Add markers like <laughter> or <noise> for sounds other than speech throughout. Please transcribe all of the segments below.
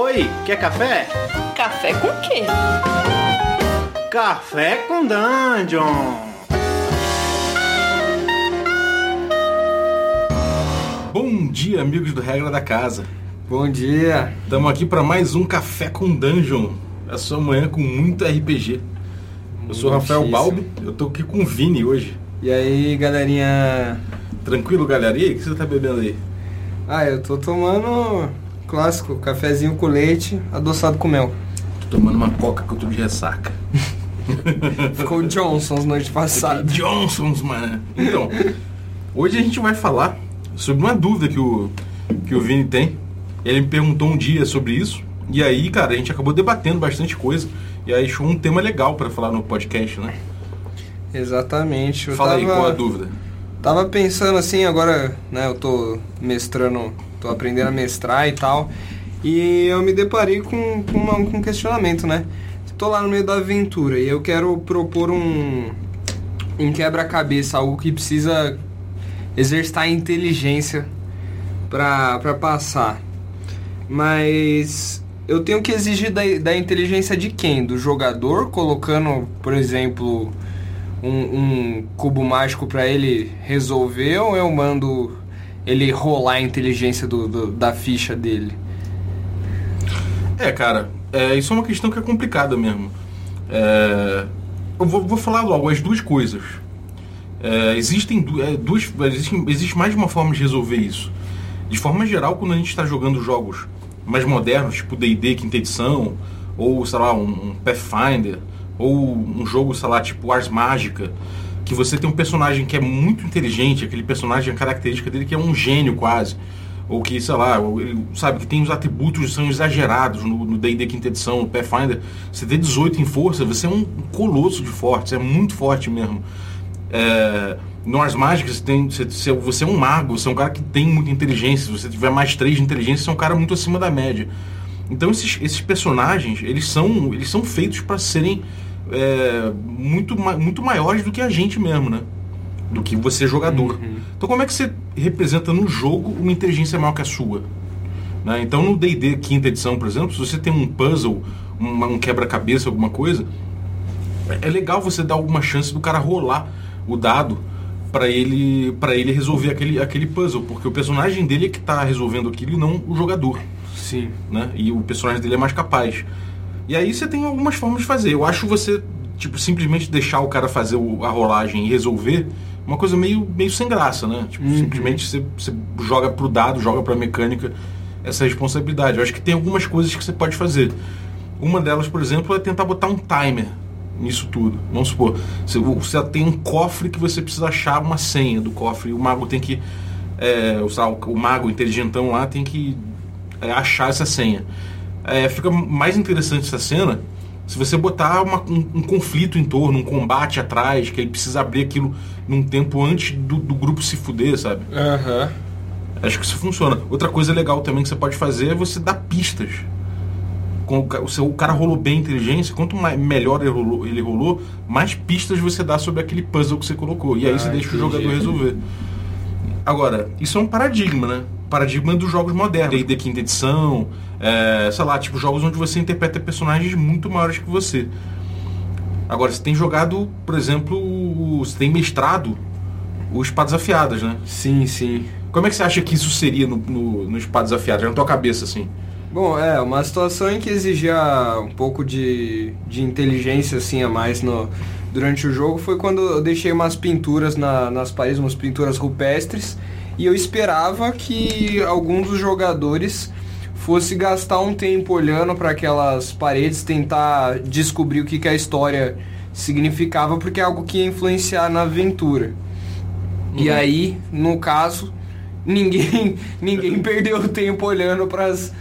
Oi, quer café? Café com quê? Café com Dungeon! Bom dia, amigos do Regra da Casa. Bom dia. Estamos aqui para mais um Café com Dungeon. A sua manhã com muito RPG. Eu sou o Rafael. Balbi, eu tô aqui com o Vini hoje. E aí, galerinha? Tranquilo, galera? E aí, o que você tá bebendo aí? Ah, eu tô tomando clássico, cafezinho com leite, adoçado com mel. Tô tomando uma coca que eu tô de ressaca. <laughs> Ficou Johnson's noite passada. Johnson's, mano. Então, hoje a gente vai falar sobre uma dúvida que o, que o Vini tem. Ele me perguntou um dia sobre isso. E aí, cara, a gente acabou debatendo bastante coisa. E aí achou um tema legal pra falar no podcast, né? Exatamente. Eu Fala tava, aí, qual a dúvida? Tava pensando assim, agora, né, eu tô mestrando, tô aprendendo a mestrar e tal. E eu me deparei com, com, uma- com um questionamento, né? Tô lá no meio da aventura e eu quero propor um, um quebra-cabeça, algo que precisa exercitar a inteligência pra passar. Mas eu tenho que exigir da, da inteligência de quem? Do jogador, colocando, por exemplo, um, um cubo mágico pra ele resolver ou eu mando ele rolar a inteligência do, do- da ficha dele? É, cara, é, isso é uma questão que é complicada mesmo. É, eu vou, vou falar logo as duas coisas. É, existem é, duas. Existe, existe mais de uma forma de resolver isso. De forma geral, quando a gente está jogando jogos mais modernos, tipo DD quinta edição, ou sei lá, um, um Pathfinder, ou um jogo, sei lá, tipo Ars Mágica, que você tem um personagem que é muito inteligente, aquele personagem, a característica dele que é um gênio quase. Ou que, sei lá, ele, sabe, que tem os atributos que são exagerados no D&D quinta edição, no Pathfinder. Você tem 18 em força, você é um colosso de forte, você é muito forte mesmo. É, no Mágicas, você, tem, você- você é um mago, você é um cara que tem muita inteligência. Se você tiver mais 3 de inteligência, você é um cara muito acima da média. Então esses, esses personagens, eles são, eles são feitos para serem é, muito, muito maiores do que a gente mesmo, né? Do que você jogador. Então como é que você representa no jogo uma inteligência maior que a sua? né? Então no D&D quinta edição, por exemplo, se você tem um puzzle, uma- um quebra-cabeça, alguma coisa, é- é legal você dar alguma chance do cara rolar o dado para ele para ele resolver aquele, aquele puzzle, porque o personagem dele é que tá resolvendo aquilo e não o jogador, Sim. né? E o personagem dele é mais capaz. E aí você tem algumas formas de fazer. Eu acho você tipo simplesmente deixar o cara fazer a rolagem e resolver uma coisa meio meio sem graça, né? Tipo, simplesmente você, você joga pro dado, joga pra mecânica essa responsabilidade. Eu acho que tem algumas coisas que você pode fazer. Uma delas, por exemplo, é tentar botar um timer nisso tudo. Vamos supor, você, você tem um cofre que você precisa achar uma senha do cofre e o mago tem que. É, o, o mago inteligentão lá tem que é, achar essa senha. É, fica mais interessante essa cena se você botar uma- um, um conflito em torno, um combate atrás, que ele precisa abrir aquilo num tempo antes do, do grupo se fuder, sabe? Aham. Acho que isso funciona. Outra coisa legal também que você pode fazer é você dar pistas. Com o, seu, o cara rolou bem a inteligência, quanto mais, melhor ele rolou, ele rolou, mais pistas você dá sobre aquele puzzle que você colocou. E aí Ah, você deixa entendi. o jogador resolver. Agora, isso é um paradigma, né? Paradigma dos jogos modernos. D&D quinta edição, é, sei lá, tipo jogos onde você interpreta personagens muito maiores que você. Agora, você tem jogado, por exemplo, você tem mestrado os Espadas Afiadas, né? Sim, sim. Como é que você acha que isso seria no, no, no Espadas Afiadas? Na tua cabeça, assim? Bom, é, uma situação em que exigia um pouco de, de inteligência assim a mais no, durante o jogo foi quando eu deixei umas pinturas na- nas paredes, umas pinturas rupestres, e eu esperava que algum dos jogadores fosse gastar um tempo olhando para aquelas paredes, tentar descobrir o que, que a história significava, porque é algo que ia influenciar na aventura. E aí, no caso, ninguém <laughs> ninguém perdeu tempo olhando pras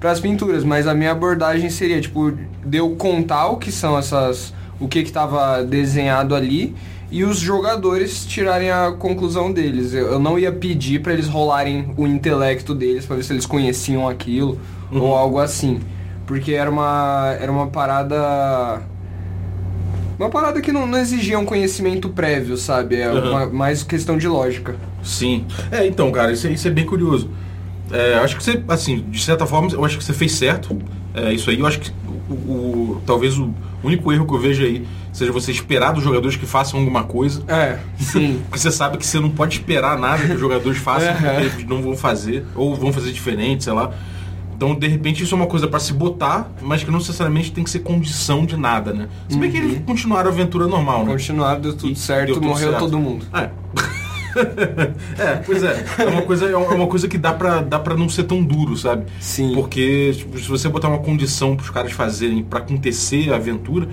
pras pinturas, mas a minha abordagem seria tipo de eu contar o que são essas o que que estava desenhado ali e os jogadores tirarem a conclusão deles. Eu, eu não ia pedir para eles rolarem o intelecto deles para ver se eles conheciam aquilo ou algo assim, porque era uma era uma parada uma parada que não, não exigia um conhecimento prévio, sabe? É Uhum. uma- mais questão de lógica. Sim. É, então, cara, isso, é- isso é bem curioso. É, acho que você, assim, de certa forma, eu acho que você fez certo. É, isso aí, eu acho que o, o- talvez o único erro que eu vejo aí seja você esperar dos jogadores que façam alguma coisa. É, sim. <laughs> Porque você sabe que você não pode esperar nada que os jogadores façam, Aham. porque eles não vão fazer, ou vão fazer diferente, sei lá. Então, de repente, isso é uma coisa pra se botar, mas que não necessariamente tem que ser condição de nada, né? Se bem que eles continuaram a aventura normal, né? Continuar, deu tudo E certo, deu tudo morreu certo. todo mundo. É. <laughs> é, pois é. É uma coisa, é uma coisa que dá pra, dá pra não ser tão duro, sabe? Sim. Porque tipo, se você botar uma condição pros caras fazerem pra acontecer a aventura,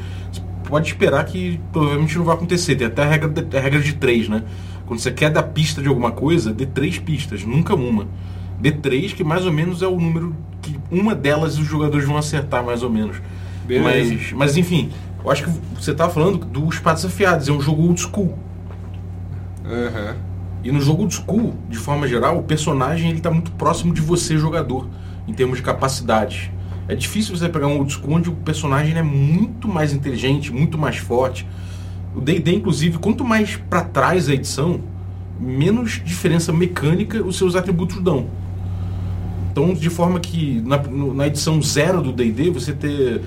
pode esperar que provavelmente não vai acontecer. Tem até a regra de, a regra de três, né? Quando você quer dar pista de alguma coisa, dê três pistas, nunca uma. Dê três, que mais ou menos é o número que uma delas os jogadores vão acertar, mais ou menos. Beleza. Mas, mas enfim, eu acho que você tava falando dos Espadas Afiados, é um jogo old school. Aham. E no jogo old school, de forma geral, o personagem ele tá muito próximo de você, jogador, em termos de capacidades. É difícil você pegar um old school onde o personagem é muito mais inteligente, muito mais forte. O D&D, inclusive, quanto mais pra trás a edição, menos diferença mecânica os seus atributos dão. Então, de forma que na, na edição zero do D&D, você ter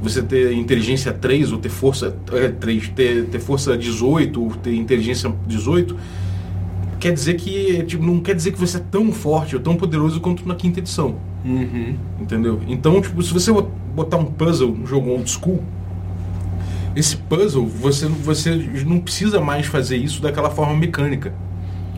você ter inteligência 3 ou ter força é, 3, ter, ter força 18 ou ter inteligência 18, quer dizer que tipo, não quer dizer que você é tão forte ou tão poderoso quanto na quinta edição, Uhum. entendeu? Então, tipo, se você botar um puzzle no jogo old school, esse puzzle você você não precisa mais fazer isso daquela forma mecânica,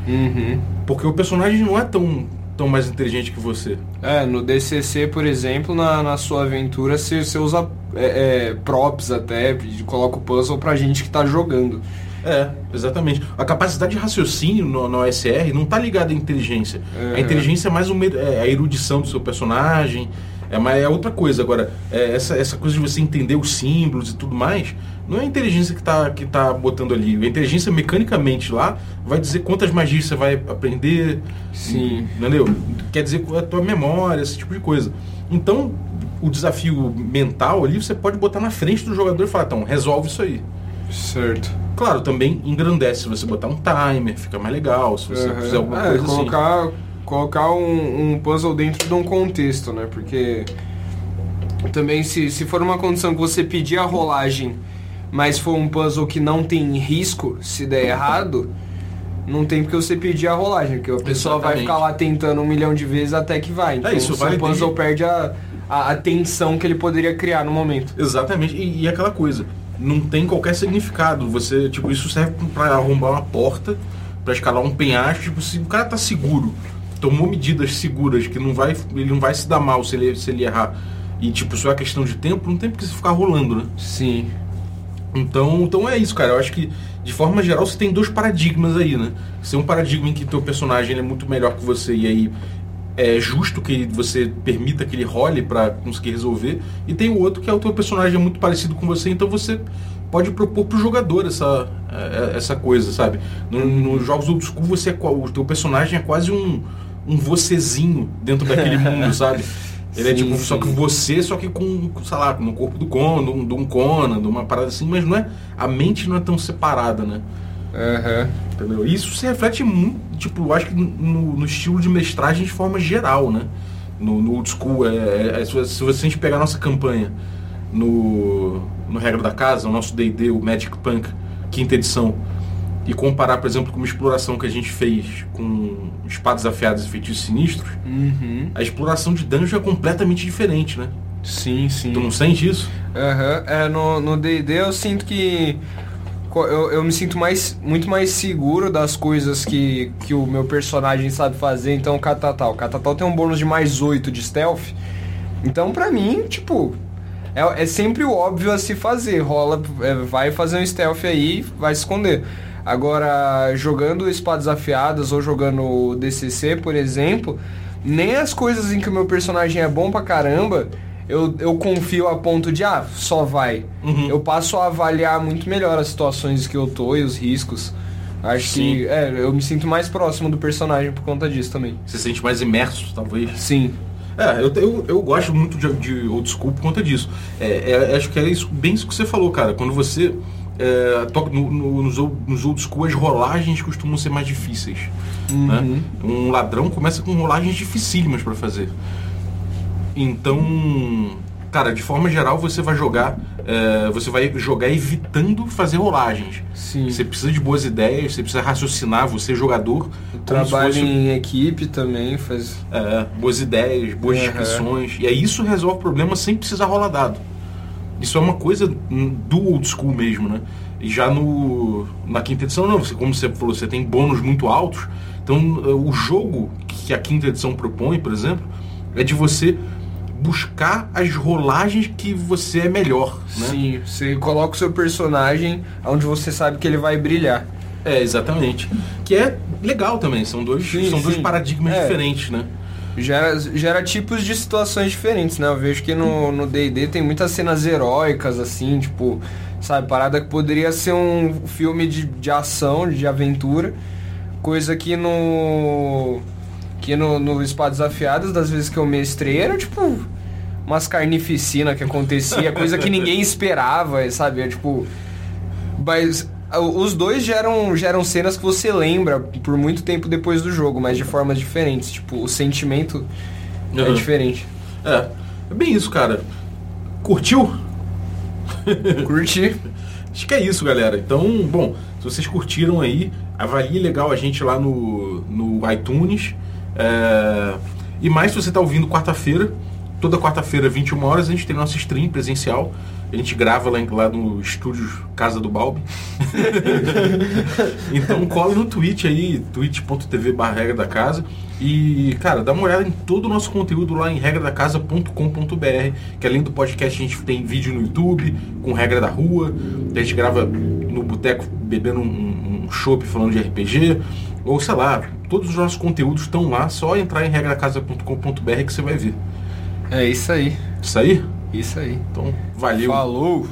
Uhum. porque o personagem não é tão tão mais inteligente que você. É, no DCC, por exemplo, na, na sua aventura, você, você usa é, é, props até, coloca o puzzle pra gente que tá jogando. É, exatamente. A capacidade de raciocínio no, no OSR não tá ligada à inteligência. Uhum. A inteligência é mais uma, é a erudição do seu personagem, é, mais, é outra coisa. Agora, é, essa, essa coisa de você entender os símbolos e tudo mais, não é a inteligência que tá, que tá botando ali. A inteligência mecanicamente lá vai dizer quantas magias você vai aprender. Sim. Entendeu? Quer dizer a tua memória, esse tipo de coisa. Então, o desafio mental ali você pode botar na frente do jogador e falar, então, resolve isso aí. Certo. Claro, também engrandece se você botar um timer, fica mais legal, se você fizer alguma É, coisa assim. colocar, colocar um, um puzzle dentro de um contexto, né? Porque também se, se for uma condição que você pedir a rolagem, mas for um puzzle que não tem risco, se der errado, não tem porque você pedir a rolagem, porque a pessoa vai Exatamente. ficar lá tentando um milhão de vezes até que vai. Então isso o vale seu puzzle desde- perde a, a, a tensão que ele poderia criar no momento. Exatamente, e, e aquela coisa, não tem qualquer significado. Você, tipo, isso serve pra arrombar uma porta, pra escalar um penhasco, tipo, se o cara tá seguro, tomou medidas seguras que não vai, ele não vai se dar mal se ele, se ele errar. E tipo, só é questão de tempo, não tem porque você ficar rolando, né? Sim. Então, então é isso, cara. Eu acho que, de forma geral, você tem dois paradigmas aí, né? Você tem um paradigma em que teu personagem é muito melhor que você e aí é justo que você permita que ele role pra conseguir resolver. E tem o outro que é o teu personagem é muito parecido com você, então você pode propor pro jogador essa, é, essa coisa, sabe? No- Nos jogos old school, você é, o teu personagem é quase um, um vocezinho dentro daquele <laughs> mundo, sabe? Ele é Sim, tipo, só sim. que você, só que com, sei lá, no corpo do Conan, de um- de um Conan, de uma parada assim, mas não é. A mente não é tão separada, né? Aham. Entendeu? E Isso se reflete muito, tipo, acho que no, no estilo de mestragem de forma geral, né? No, no old school, é, é- é- se você- se a gente pegar a nossa campanha no, no Regra da Casa, o nosso D&D, o Magic Punk, quinta edição, e comparar, por exemplo, com uma exploração que a gente fez com espadas afiadas e feitiços sinistros, Uhum. a exploração de dungeon é completamente diferente, né? Sim, sim. Tu não sente isso? Aham, é, no no D&D eu sinto que eu, eu me sinto mais, muito mais seguro das coisas que, que o meu personagem sabe fazer, então o Catatal. O Catatal tem um bônus de mais 8 de stealth, então pra mim, tipo, é, é sempre o óbvio a se fazer, rola, é, vai fazer um stealth aí, vai se esconder. Agora, jogando espadas afiadas ou jogando DCC, por exemplo, nem as coisas em que o meu personagem é bom pra caramba, eu, eu confio a ponto de, ah, só vai. Uhum. Eu passo a avaliar muito melhor as situações que eu tô e os riscos. Acho Sim. que, é, eu me sinto mais próximo do personagem por conta disso também. Você se sente mais imerso, talvez? Sim. É, eu, eu, eu gosto muito de, de old school por conta disso. É, é, acho que é isso, bem isso que você falou, cara. Quando você é, no- no- nos, old- nos old school as rolagens costumam ser mais difíceis. né? Um ladrão começa com rolagens dificílimas para fazer. Então, cara, de forma geral você vai jogar, é, você vai jogar evitando fazer rolagens. Sim. Você precisa de boas ideias, você precisa raciocinar, você jogador. O como trabalho se fosse- em equipe também faz. é, boas ideias, boas Aham. descrições. E aí isso resolve o problema sem precisar rolar dado. Isso é uma coisa do old school mesmo, né? E já no, na quinta edição, não. Você, como você falou, você tem bônus muito altos. Então, eh, o jogo que a quinta edição propõe, por exemplo, é de você buscar as rolagens que você é melhor, né? Sim, você coloca o seu personagem onde você sabe que ele vai brilhar. É, exatamente. Que é legal também. São dois, Sim, são dois sim. paradigmas É. diferentes, né? Gera, gera tipos de situações diferentes, né? Eu vejo que no no D&D tem muitas cenas heróicas, assim, tipo... Sabe, parada que poderia ser um filme de, de ação, de aventura. Coisa que no... Que no, no Espadas Afiadas, das vezes que eu mestrei, era tipo... Umas carnificina que acontecia, coisa que ninguém esperava, sabe? É tipo... Mas ah, os dois geram, geram cenas que você lembra por muito tempo depois do jogo, mas de formas diferentes. Tipo, o sentimento é Uhum. diferente. É, é bem isso, cara. Curtiu? Curti. <laughs> Acho que é isso, galera. Então, bom, se vocês curtiram aí, avalie legal a gente lá no, no iTunes. É, E mais se você está ouvindo quarta-feira, toda quarta-feira, 21 horas, a gente tem nossa stream presencial. A gente grava lá, lá no estúdio Casa do Balbi. <laughs> então cola no Twitch aí, twitch.tv regra da casa. E, cara, dá uma olhada em todo o nosso conteúdo lá em regradacasa.com.br. Que além do podcast, a gente tem vídeo no YouTube, com regra da rua. A gente grava no boteco bebendo um, um chopp falando de RPG. Ou sei lá, todos os nossos conteúdos estão lá, só entrar em regradacasa.com.br que você vai ver. É isso aí. Isso aí? Isso aí. Então, valeu. Falou!